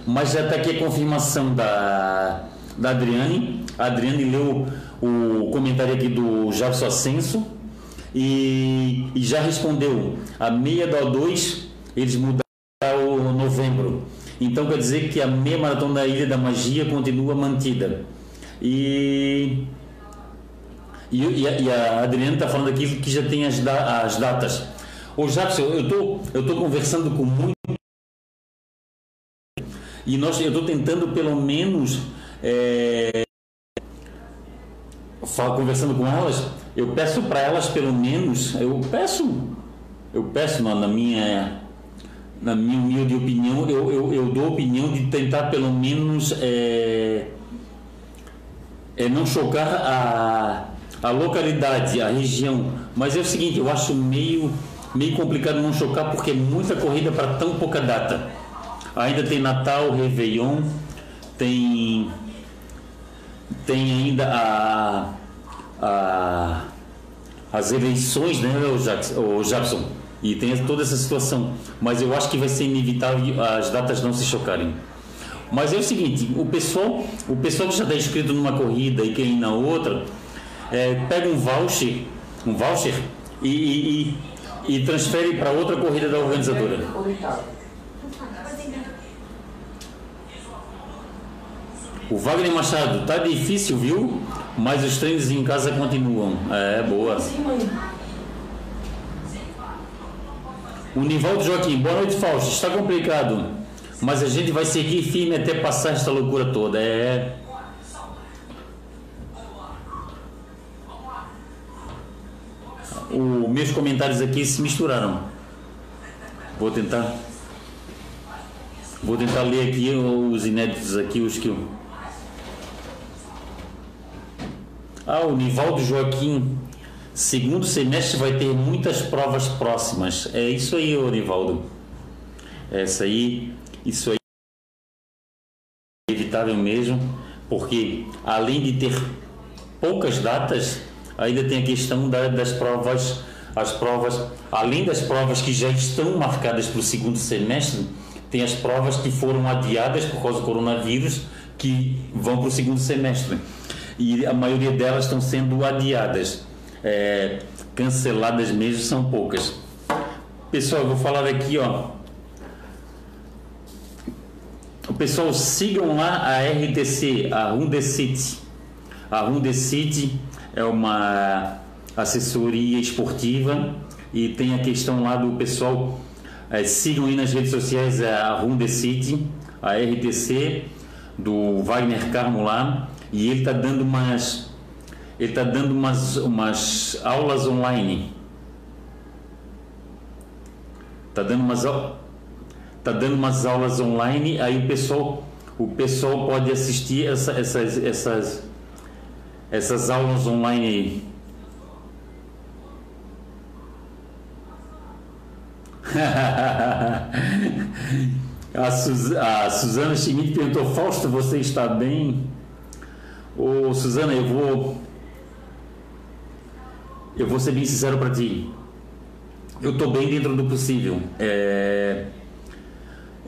Mas já está aqui a confirmação da, da Adriane. A Adriane leu o comentário aqui do Jefferson Ascenso e, e já respondeu. A meia da O2 eles mudaram o novembro. Então quer dizer que a meia maratona da Ilha da Magia continua mantida. E e, e, a, Adriana está falando aqui que já tem as, da, as datas. Ô Jackson, eu tô, eu tô conversando com muito. E nós, eu estou tentando pelo menos. É, conversando com elas, eu peço para elas pelo menos, eu peço, eu peço na, na minha na minha humilde opinião, eu, eu, eu dou a opinião de tentar pelo menos é, é não chocar a, a localidade, a região. Mas é o seguinte, eu acho meio, meio complicado não chocar porque é muita corrida para tão pouca data. Ainda tem Natal, Réveillon, tem, tem ainda a, a, as eleições, né, o Jackson, o Jackson? E tem toda essa situação. Mas eu acho que vai ser inevitável as datas não se chocarem. Mas é o seguinte, o pessoal, o pessoal que já está inscrito numa corrida e quer ir na outra, é, pega um voucher, um voucher e, e, e, e transfere para outra corrida da organizadora. O Wagner Machado, tá difícil, viu? Mas os treinos em casa continuam. É, boa. O Nivaldo Joaquim, boa noite, Fausto. Está complicado, mas a gente vai seguir firme até passar esta loucura toda. É. os meus comentários aqui se misturaram. Vou tentar. Vou tentar ler aqui os inéditos aqui, os que. Ah, o Nivaldo Joaquim. Segundo semestre vai ter muitas provas próximas. É isso aí, ô Nivaldo. Essa aí, isso aí é inevitável mesmo, porque além de ter poucas datas, ainda tem a questão da, das provas, as provas, além das provas que já estão marcadas para o segundo semestre, tem as provas que foram adiadas por causa do coronavírus que vão para o segundo semestre. E a maioria delas estão sendo adiadas. É, canceladas mesmo são poucas. Pessoal, eu vou falar aqui, ó. O pessoal sigam lá a RTC, a Runde City. A Runde City é uma assessoria esportiva e tem a questão lá do pessoal é, sigam aí nas redes sociais a Runde City, a RTC do Wagner Carmo lá e ele está dando umas ele está dando umas, umas aulas online está dando umas tá dando umas aulas online aí o pessoal o pessoal pode assistir essa, essas essas essas aulas online aí. *laughs* a, Suz a Suzana Schmidt perguntou, Fausto, você está bem? Ô Suzana, eu vou. Eu vou ser bem sincero para ti. Eu estou bem dentro do possível. É...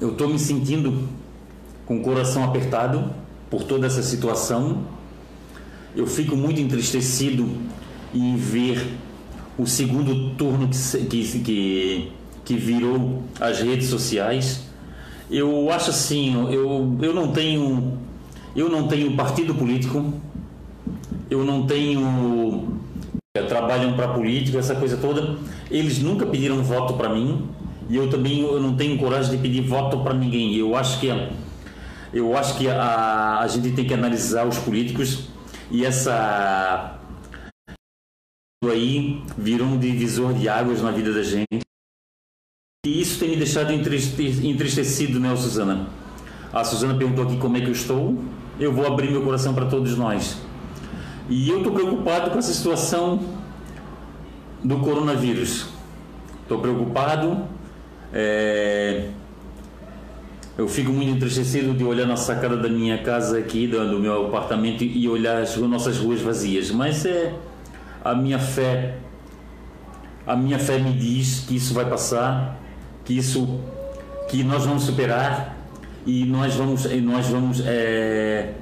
Eu estou me sentindo com o coração apertado por toda essa situação eu fico muito entristecido em ver o segundo turno que, que, que virou as redes sociais. Eu acho assim, eu, eu não tenho eu não tenho partido político, eu não tenho trabalham para política, essa coisa toda. Eles nunca pediram voto para mim e eu também eu não tenho coragem de pedir voto para ninguém. Eu acho que eu acho que a, a gente tem que analisar os políticos e essa aí virou um divisor de águas na vida da gente. E isso tem me deixado entristecido, né, Suzana? A Suzana perguntou aqui como é que eu estou. Eu vou abrir meu coração para todos nós. E eu estou preocupado com essa situação do coronavírus. Estou preocupado. É, eu fico muito entristecido de olhar na sacada da minha casa aqui, do, meu apartamento e olhar as nossas ruas vazias. Mas é a minha fé, a minha fé me diz que isso vai passar, que isso, que nós vamos superar e nós vamos, e nós vamos, é,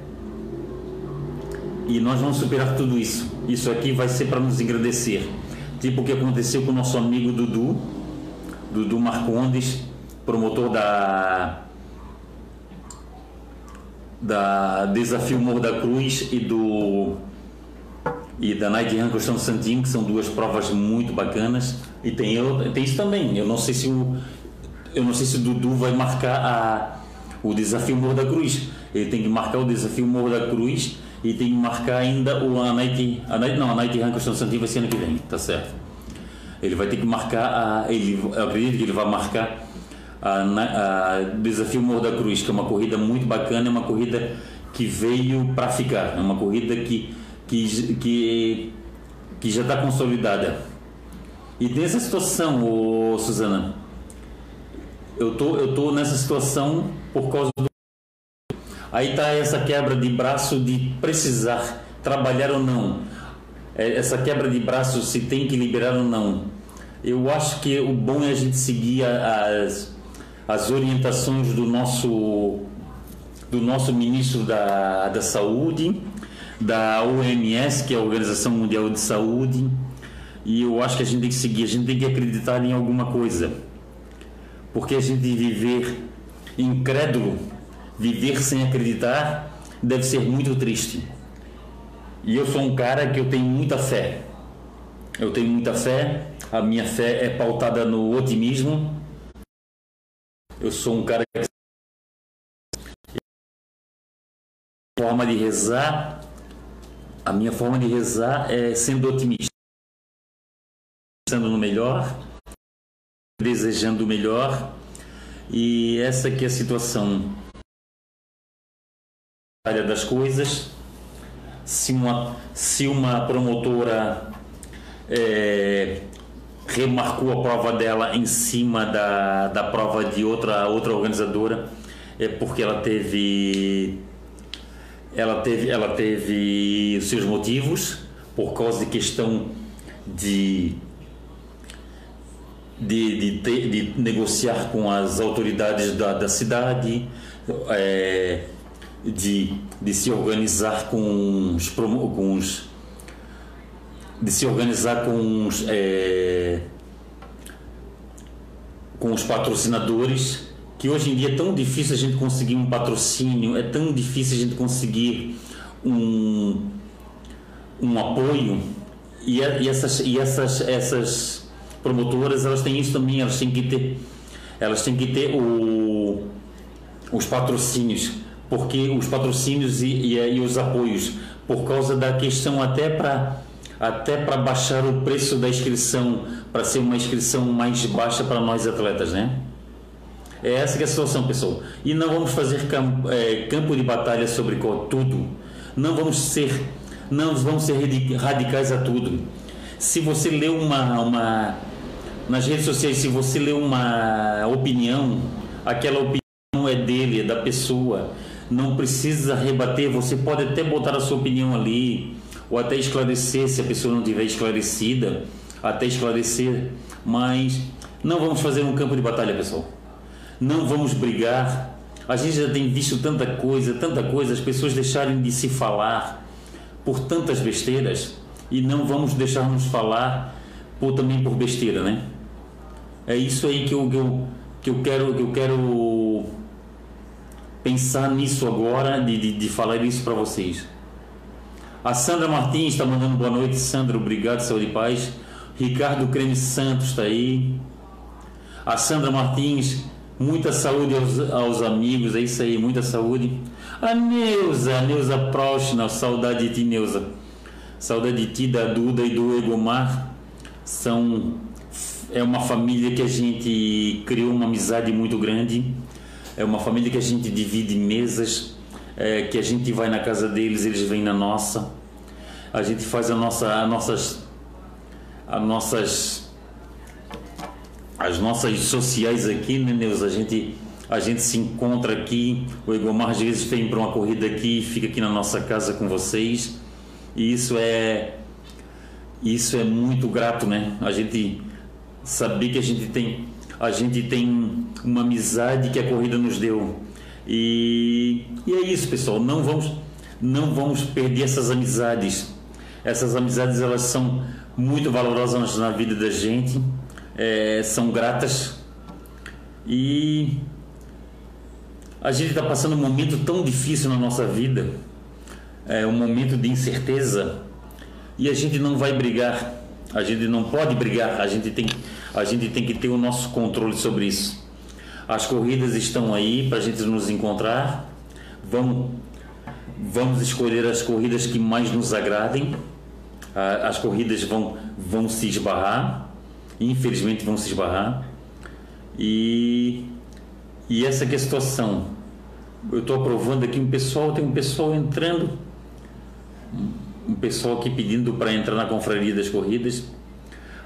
e nós vamos superar tudo isso. Isso aqui vai ser para nos agradecer, tipo o que aconteceu com o nosso amigo Dudu, Dudu Marcondes, promotor da da Desafio Morro da Cruz e do e da Night Run Costão Santinho, que são duas provas muito bacanas. E tem, eu, tem isso também. Eu não sei se o eu não sei se o Dudu vai marcar a, o desafio Morro da Cruz. Ele tem que marcar o desafio Morro da Cruz e tem que marcar ainda o a Night, a Night não, a Night Run Costão Santinho vai ser ano que vem, tá certo? Ele vai ter que marcar a ele eu acredito que ele vai marcar a, a Desafio Morro da Cruz, que é uma corrida muito bacana, é uma corrida que veio para ficar, é uma corrida que, que, que, que já está consolidada. E nessa situação, ô, Suzana, eu tô, eu tô nessa situação por causa do. Aí tá essa quebra de braço de precisar trabalhar ou não. É, essa quebra de braço se tem que liberar ou não. Eu acho que o bom é a gente seguir as, as orientações do nosso, do nosso ministro da, da Saúde, da OMS, que é a Organização Mundial de Saúde, e eu acho que a gente tem que seguir, a gente tem que acreditar em alguma coisa, porque a gente viver incrédulo, viver sem acreditar, deve ser muito triste. E eu sou um cara que eu tenho muita fé. Eu tenho muita fé, a minha fé é pautada no otimismo, eu sou um cara que forma de rezar, a minha forma de rezar é sendo otimista, pensando no melhor, desejando o melhor, e essa aqui é a situação das coisas. Se uma, se uma promotora é, remarcou a prova dela em cima da, da prova de outra, outra organizadora, é porque ela teve ela teve ela teve os seus motivos por causa de questão de de, de, de negociar com as autoridades da, da cidade, é, de, de se organizar com os, com os de se organizar com os, é, com os patrocinadores, que hoje em dia é tão difícil a gente conseguir um patrocínio, é tão difícil a gente conseguir um, um apoio. E, e, essas, e essas, essas promotoras elas têm isso também, elas têm que ter, elas têm que ter o, os patrocínios, porque os patrocínios e, e, e os apoios, por causa da questão até para até para baixar o preço da inscrição, para ser uma inscrição mais baixa para nós atletas, né? É essa que é a situação, pessoal. E não vamos fazer campo, é, campo de batalha sobre tudo. Não vamos ser, não vamos ser radicais a tudo. Se você lê uma, uma nas redes sociais, se você lê uma opinião, aquela opinião é dele, é da pessoa. Não precisa rebater. Você pode até botar a sua opinião ali ou até esclarecer se a pessoa não tiver esclarecida, até esclarecer, mas não vamos fazer um campo de batalha, pessoal. Não vamos brigar. A gente já tem visto tanta coisa, tanta coisa, as pessoas deixarem de se falar por tantas besteiras e não vamos deixar-nos falar por, também por besteira, né? É isso aí que eu, que eu, que eu quero que eu quero pensar nisso agora de, de, de falar isso para vocês. A Sandra Martins está mandando boa noite. Sandra, obrigado, saúde e paz. Ricardo Creme Santos está aí. A Sandra Martins, muita saúde aos, aos, amigos, é isso aí, muita saúde. A Neuza, a Neuza Prochna, saudade de ti, Neuza. Saudade de ti, da Duda e do Egomar. São, é uma família que a gente criou uma amizade muito grande. É uma família que a gente divide mesas, é, que a gente vai na casa deles, eles vêm na nossa a gente faz a nossa, a nossas, as nossas, as nossas sociais aqui, né, Neuza? A gente, a gente se encontra aqui. O Egomar às vezes vem para uma corrida aqui, fica aqui na nossa casa com vocês. E isso é isso é muito grato, né? A gente saber que a gente tem a gente tem uma amizade que a corrida nos deu. E, e é isso, pessoal. Não vamos não vamos perder essas amizades. Essas amizades elas são muito valorosas na vida da gente, é, são gratas e a gente está passando um momento tão difícil na nossa vida, é um momento de incerteza e a gente não vai brigar, a gente não pode brigar, a gente tem, a gente tem que ter o nosso controle sobre isso. As corridas estão aí para a gente nos encontrar, vamos, vamos escolher as corridas que mais nos agradem, as corridas vão, vão se esbarrar, infelizmente vão se esbarrar, e, e essa é a situação. Eu estou aprovando aqui um pessoal, tem um pessoal entrando um pessoal aqui pedindo para entrar na confraria das corridas.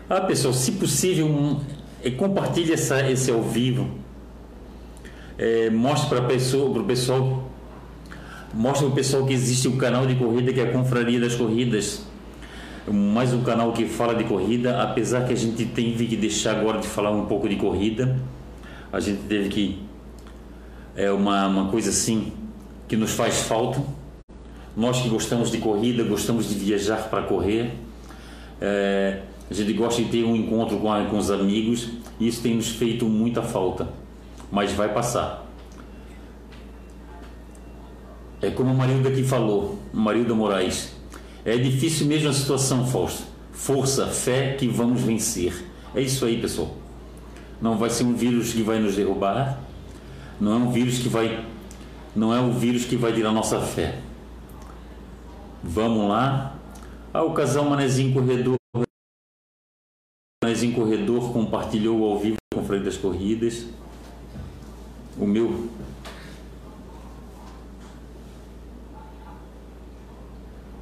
Ah, pessoal, se possível, um, é, compartilhe essa, esse ao vivo. É, mostre para o pessoal, mostre para o pessoal que existe um canal de corrida que é a Confraria das Corridas. Mais um canal que fala de corrida, apesar que a gente teve que deixar agora de falar um pouco de corrida. A gente teve que. É uma, uma coisa assim que nos faz falta nós que gostamos de corrida, gostamos de viajar para correr, é, a gente gosta de ter um encontro com, a, com os amigos e isso tem nos feito muita falta, mas vai passar. É como o Marilda aqui falou, Marilda Moraes, é difícil mesmo a situação, Fausto. Força, fé que vamos vencer. É isso aí, pessoal. Não vai ser um vírus que vai nos derrubar, não é um vírus que vai, não é o vírus que vai tirar nossa fé. Vamos lá. Ah, o casal Manezinho Corredor. Manezinho Corredor compartilhou ao vivo com Frei das Corridas. O meu.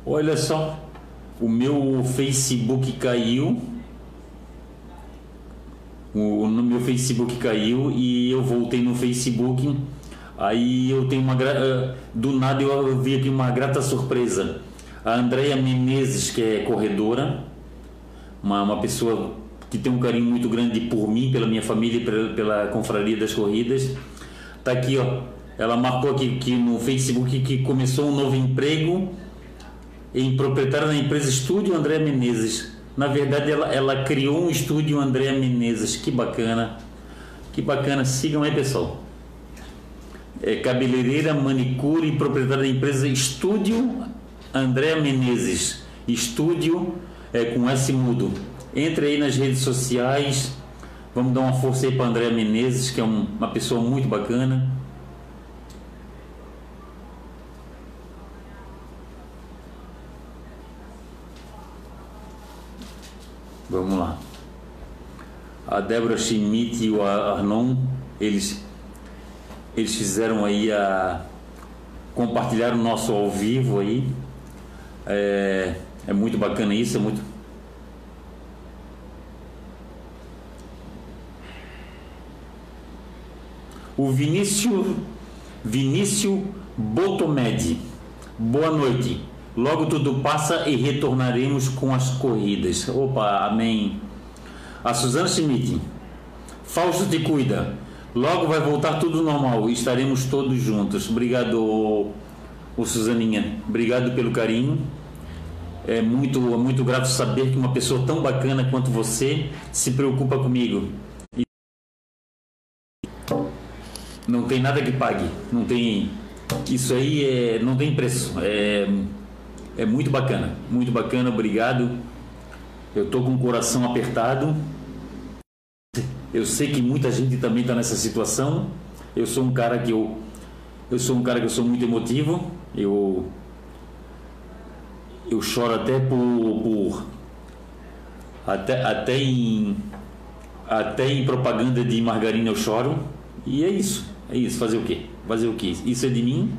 Olha só, o meu Facebook caiu. O, no meu Facebook caiu e eu voltei no Facebook. Aí eu tenho uma eh, do nada eu vi aqui uma grata surpresa a Andrea Menezes, que é corredora, uma, uma pessoa que tem um carinho muito grande por mim, pela minha família e pela, pela confraria das corridas. Tá aqui, ó. Ela marcou aqui que no Facebook que começou um novo emprego em proprietária da empresa Estúdio André Menezes. Na verdade, ela, ela criou um estúdio André Menezes. Que bacana. Que bacana. Sigam aí, pessoal. É cabeleireira, manicure e proprietária da empresa Estúdio André Menezes, estúdio é, com S mudo. Entre aí nas redes sociais, vamos dar uma força aí para André Menezes, que é um, uma pessoa muito bacana. Vamos lá. A Débora Schmidt e o Arnon, eles, eles fizeram aí a. compartilharam o nosso ao vivo aí. É, é muito bacana isso, é muito. O Vinícius Vinícius Botomed. Boa noite. Logo tudo passa e retornaremos com as corridas. Opa, amém. A Suzana Schmidt. Fausto te cuida. Logo vai voltar tudo normal. Estaremos todos juntos. Obrigado, o Suzaninha, obrigado pelo carinho. É muito, muito grato saber que uma pessoa tão bacana quanto você se preocupa comigo. E não tem nada que pague, não tem. Isso aí é, não tem preço. É, é muito bacana, muito bacana, obrigado. Eu tô com o coração apertado. Eu sei que muita gente também está nessa situação. Eu sou um cara que eu, eu sou um cara que eu sou muito emotivo eu eu choro até por, por até, até em até em propaganda de margarina eu choro e é isso é isso fazer o quê fazer o quê isso é de mim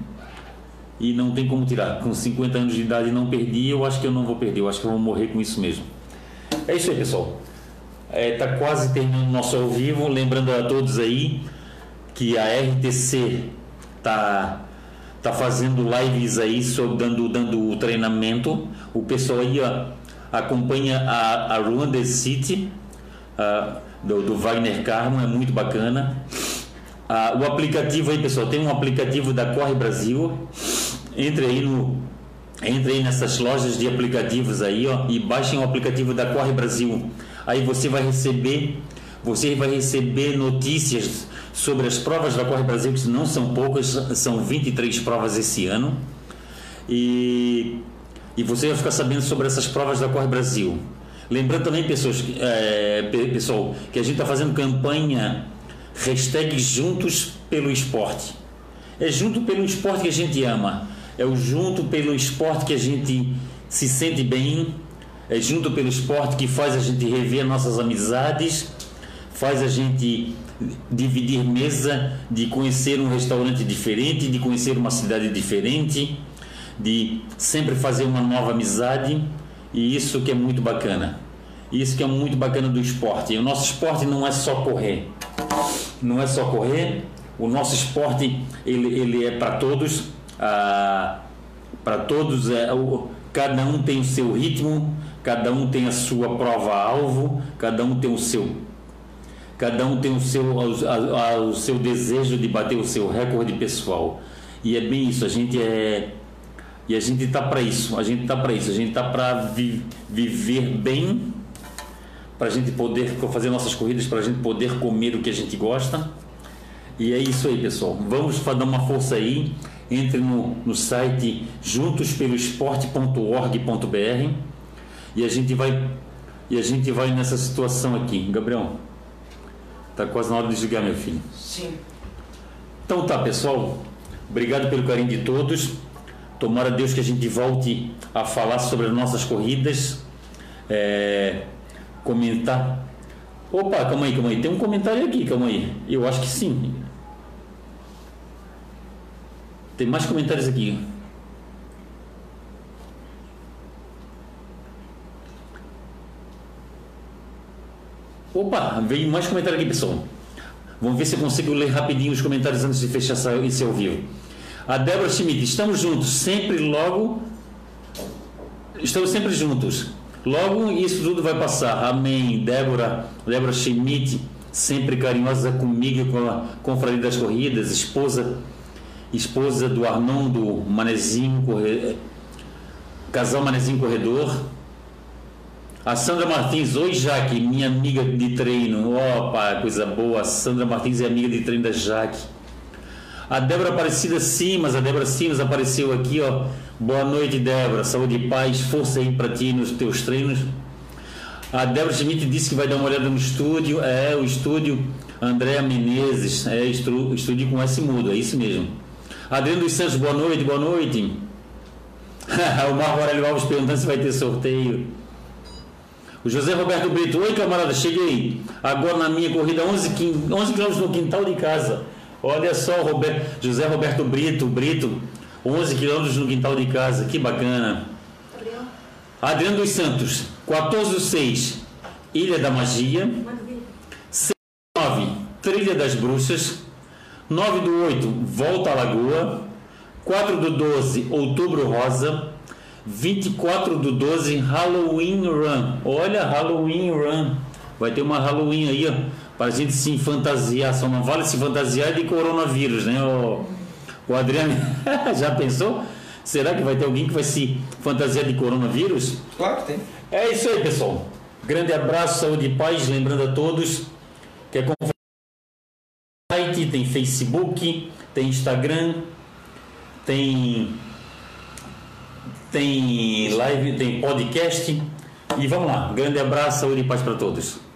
e não tem como tirar com 50 anos de idade não perdi eu acho que eu não vou perder eu acho que eu vou morrer com isso mesmo é isso aí pessoal está é, quase terminando o nosso ao vivo. Lembrando a todos aí que a RTC está tá fazendo lives aí sobre, dando, dando treinamento. O pessoal aí ó, acompanha a, a the City a, do, do Wagner Carmo, é muito bacana. A, o aplicativo aí, pessoal, tem um aplicativo da Corre Brasil. Entre aí no. Entre aí nessas lojas de aplicativos aí, ó, e baixem o aplicativo da Corre Brasil. Aí você vai receber, você vai receber notícias sobre as provas da Corre Brasil, que não são poucas, são 23 provas esse ano. E, e você vai ficar sabendo sobre essas provas da Corre Brasil. Lembrando também, pessoas, é, pessoal, que a gente está fazendo campanha hashtag Juntos pelo Esporte. É junto pelo esporte que a gente ama. É o junto pelo esporte que a gente se sente bem. É junto pelo esporte que faz a gente rever nossas amizades, faz a gente dividir mesa, de conhecer um restaurante diferente, de conhecer uma cidade diferente, de sempre fazer uma nova amizade, e isso que é muito bacana. Isso que é muito bacana do esporte. O nosso esporte não é só correr. Não é só correr. O nosso esporte ele, ele é para todos. Ah, para todos é o, cada um tem o seu ritmo, cada um tem a sua prova alvo, cada um tem o seu Cada um tem o seu, a, a, o seu desejo de bater o seu recorde pessoal. E é bem isso, a gente é. E a gente está para isso, a gente está para isso, a gente está para vi, viver bem, para a gente poder fazer nossas corridas, para a gente poder comer o que a gente gosta. E é isso aí, pessoal. Vamos dar uma força aí. Entre no, no site juntospeloesporte.org.br e a gente vai e a gente vai nessa situação aqui, Gabriel. Tá quase na hora de desligar, meu filho. Sim. Então tá, pessoal. Obrigado pelo carinho de todos. Tomara Deus que a gente volte a falar sobre as nossas corridas. É, comentar. Opa, calma aí, calma aí. Tem um comentário aqui, calma aí. Eu acho que sim. Tem mais comentários aqui. Opa, veio mais comentário aqui, pessoal. Vamos ver se eu consigo ler rapidinho os comentários antes de fechar esse ao vivo. A Débora Schmidt, estamos juntos, sempre logo. Estamos sempre juntos. Logo isso tudo vai passar. Amém. Débora, Débora Schmidt, sempre carinhosa comigo com a Confraria das Corridas, esposa, esposa do Arnaldo Manezinho, corre... casal Manezinho Corredor. A Sandra Martins, oi Jaque, minha amiga de treino. Opa, coisa boa. A Sandra Martins é amiga de treino da Jaque. A Débora Aparecida Simas, a Débora Simas apareceu aqui, ó. Boa noite, Débora. Saúde e paz, força aí para ti nos teus treinos. A Débora Schmidt disse que vai dar uma olhada no estúdio. É, o estúdio Andréa Menezes. É, estúdio com S mudo, é isso mesmo. Adriano dos Santos, boa noite, boa noite. *laughs* o Marco Aurélio Alves perguntando se vai ter sorteio. O José Roberto Brito, oi camarada, cheguei agora na minha corrida 11, 15, 11 km no quintal de casa. Olha só, Roberto, José Roberto Brito, Brito, 11 km no quintal de casa, que bacana. Adriano dos Santos, 14 do 6, Ilha da Magia. 6 do 9, Trilha das Bruxas. 9 do 8, Volta à Lagoa. 4 do 12, Outubro Rosa. 24 do 12, Halloween Run. Olha, Halloween Run. Vai ter uma Halloween aí, ó, para a gente se fantasiar. Só não vale se fantasiar de coronavírus, né? O, o Adriano *laughs* já pensou? Será que vai ter alguém que vai se fantasiar de coronavírus? Claro que tem. É isso aí, pessoal. Grande abraço, saúde e paz. Lembrando a todos que a conferência tem Facebook, tem Instagram, tem tem live, tem podcast. E vamos lá. grande abraço, saúde e paz para todos.